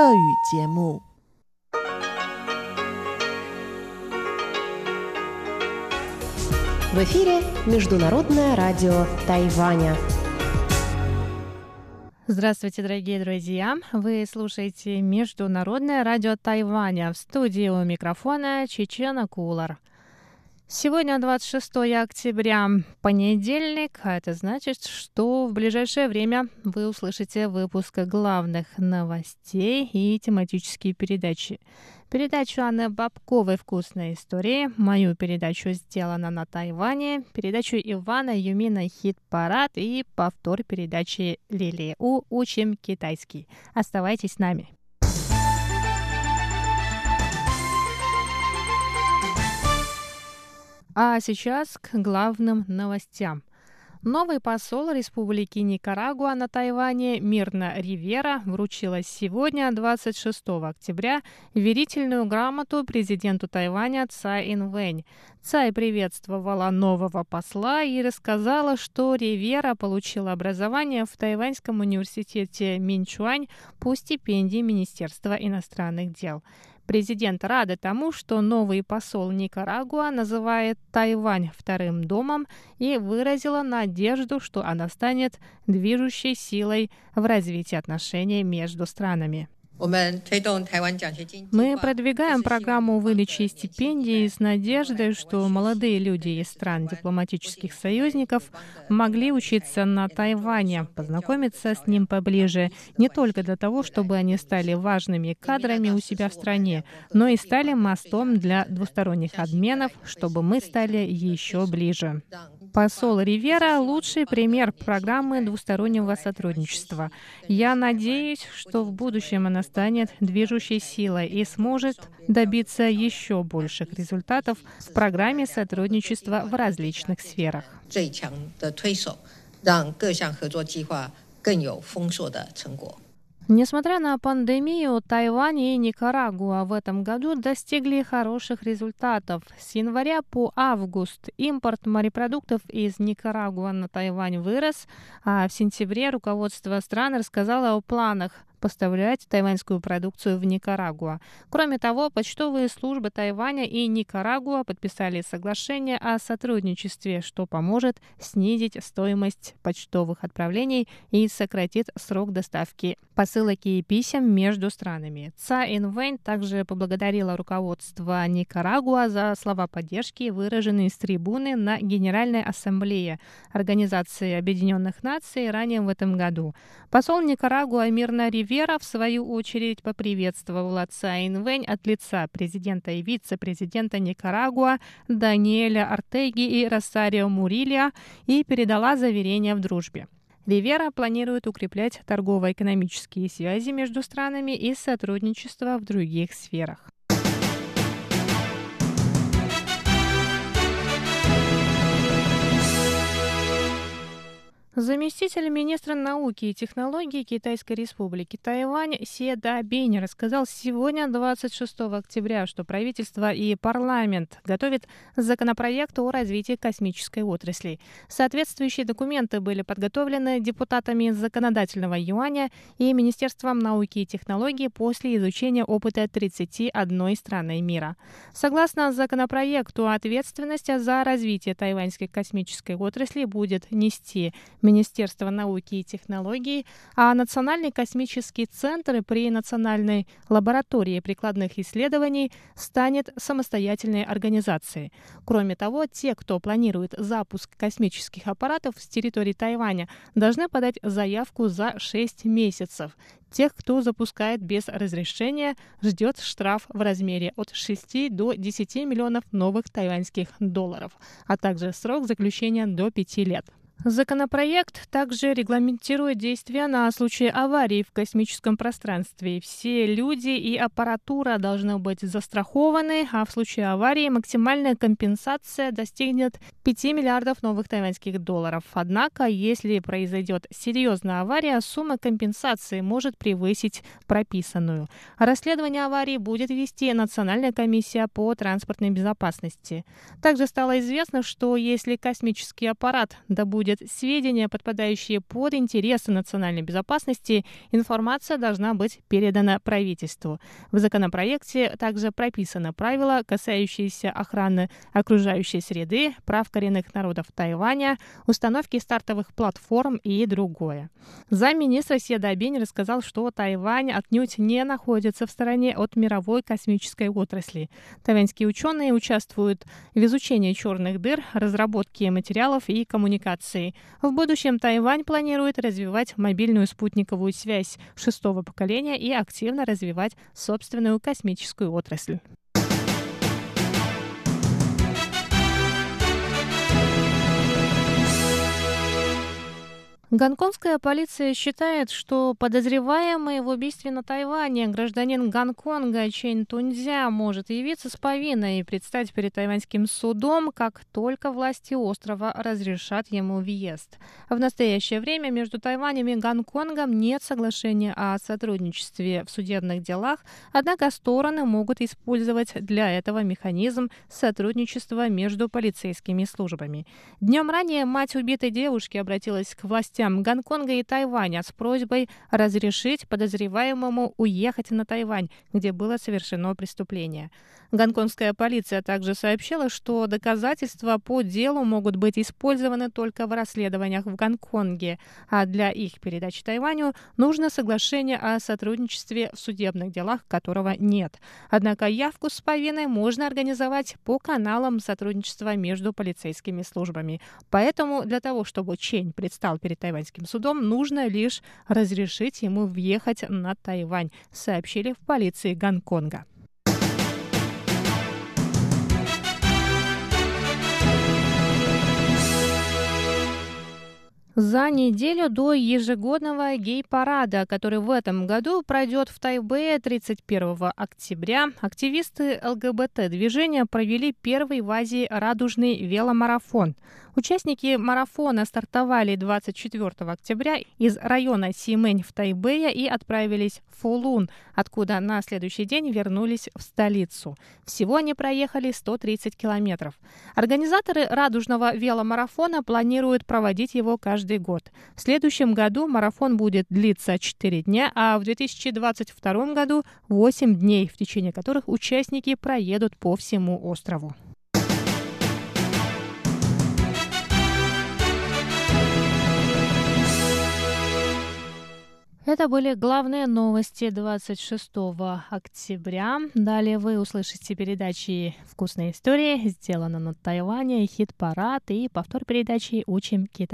俄语节目。В эфире Международное радио Тайваня. Здравствуйте, дорогие друзья! Вы слушаете Международное радио Тайваня. В студии у микрофона Чечена Кулар. Сегодня 26 октября, понедельник, а это значит, что в ближайшее время вы услышите выпуск главных новостей и тематические передачи. Передачу Анны Бабковой «Вкусные истории», мою передачу «Сделано на Тайване», передачу Ивана Юмина «Хит-парад» и повтор передачи Лилии У «Учим китайский». Оставайтесь с нами. А сейчас к главным новостям. Новый посол Республики Никарагуа на Тайване Мирна Ривера вручила сегодня, 26 октября, верительную грамоту президенту Тайваня Цай Инвэнь. Цай приветствовала нового посла и рассказала, что Ривера получила образование в Тайваньском университете Минчуань по стипендии Министерства иностранных дел. Президент рада тому, что новый посол Никарагуа называет Тайвань вторым домом и выразила надежду, что она станет движущей силой в развитии отношений между странами. Мы продвигаем программу выдачи стипендий с надеждой, что молодые люди из стран дипломатических союзников могли учиться на Тайване, познакомиться с ним поближе, не только для того, чтобы они стали важными кадрами у себя в стране, но и стали мостом для двусторонних обменов, чтобы мы стали еще ближе. Посол Ривера — лучший пример программы двустороннего сотрудничества. Я надеюсь, что в будущем она станет движущей силой и сможет добиться еще больших результатов в программе сотрудничества в различных сферах. 让各项合作计划更有丰硕的成果。 Несмотря на пандемию, Тайвань и Никарагуа в этом году достигли хороших результатов. С января по август импорт морепродуктов из Никарагуа на Тайвань вырос, а в сентябре руководство страны рассказало о планах поставлять тайваньскую продукцию в Никарагуа. Кроме того, почтовые службы Тайваня и Никарагуа подписали соглашение о сотрудничестве, что поможет снизить стоимость почтовых отправлений и сократит срок доставки посылок и писем между странами. Ца Инвэнь также поблагодарила руководство Никарагуа за слова поддержки, выраженные с трибуны на Генеральной Ассамблее Организации Объединенных Наций ранее в этом году. Посол Никарагуа Мирна Ривер Вера, в свою очередь, поприветствовала отца Инвэнь от лица президента и вице-президента Никарагуа Даниэля Артеги и Росарио Мурилья и передала заверение в дружбе. Ривера планирует укреплять торгово-экономические связи между странами и сотрудничество в других сферах. Заместитель министра науки и технологий Китайской республики Тайвань Се Дабень рассказал сегодня, 26 октября, что правительство и парламент готовят законопроект о развитии космической отрасли. Соответствующие документы были подготовлены депутатами законодательного юаня и Министерством науки и технологий после изучения опыта 31 страны мира. Согласно законопроекту, ответственность за развитие тайваньской космической отрасли будет нести Министерства науки и технологий, а Национальный космический центр при Национальной лаборатории прикладных исследований станет самостоятельной организацией. Кроме того, те, кто планирует запуск космических аппаратов с территории Тайваня, должны подать заявку за 6 месяцев. Тех, кто запускает без разрешения, ждет штраф в размере от 6 до 10 миллионов новых тайваньских долларов, а также срок заключения до 5 лет. Законопроект также регламентирует действия на случай аварии в космическом пространстве. Все люди и аппаратура должны быть застрахованы, а в случае аварии максимальная компенсация достигнет 5 миллиардов новых тайваньских долларов. Однако, если произойдет серьезная авария, сумма компенсации может превысить прописанную. Расследование аварии будет вести Национальная комиссия по транспортной безопасности. Также стало известно, что если космический аппарат добудет находят сведения, подпадающие под интересы национальной безопасности, информация должна быть передана правительству. В законопроекте также прописано правила, касающиеся охраны окружающей среды, прав коренных народов Тайваня, установки стартовых платформ и другое. Замминистра Седа Абень рассказал, что Тайвань отнюдь не находится в стороне от мировой космической отрасли. Тайваньские ученые участвуют в изучении черных дыр, разработке материалов и коммуникации. В будущем Тайвань планирует развивать мобильную спутниковую связь шестого поколения и активно развивать собственную космическую отрасль. Гонконгская полиция считает, что подозреваемый в убийстве на Тайване гражданин Гонконга Чен Тунзя может явиться с повинной и предстать перед тайваньским судом, как только власти острова разрешат ему въезд. В настоящее время между Тайванем и Гонконгом нет соглашения о сотрудничестве в судебных делах, однако стороны могут использовать для этого механизм сотрудничества между полицейскими службами. Днем ранее мать убитой девушки обратилась к властям властям Гонконга и Тайваня с просьбой разрешить подозреваемому уехать на Тайвань, где было совершено преступление. Гонконгская полиция также сообщила, что доказательства по делу могут быть использованы только в расследованиях в Гонконге, а для их передачи Тайваню нужно соглашение о сотрудничестве в судебных делах, которого нет. Однако явку с повинной можно организовать по каналам сотрудничества между полицейскими службами. Поэтому для того, чтобы Чень предстал перед тайваньским судом, нужно лишь разрешить ему въехать на Тайвань, сообщили в полиции Гонконга. За неделю до ежегодного гей-парада, который в этом году пройдет в Тайбэе 31 октября, активисты ЛГБТ-движения провели первый в Азии радужный веломарафон – Участники марафона стартовали 24 октября из района Симэнь в Тайбэе и отправились в Фулун, откуда на следующий день вернулись в столицу. Всего они проехали 130 километров. Организаторы радужного веломарафона планируют проводить его каждый год. В следующем году марафон будет длиться 4 дня, а в 2022 году 8 дней, в течение которых участники проедут по всему острову. Это были главные новости 26 октября. Далее вы услышите передачи «Вкусные истории», «Сделано на Тайване», «Хит-парад» и повтор передачи «Учим китайский».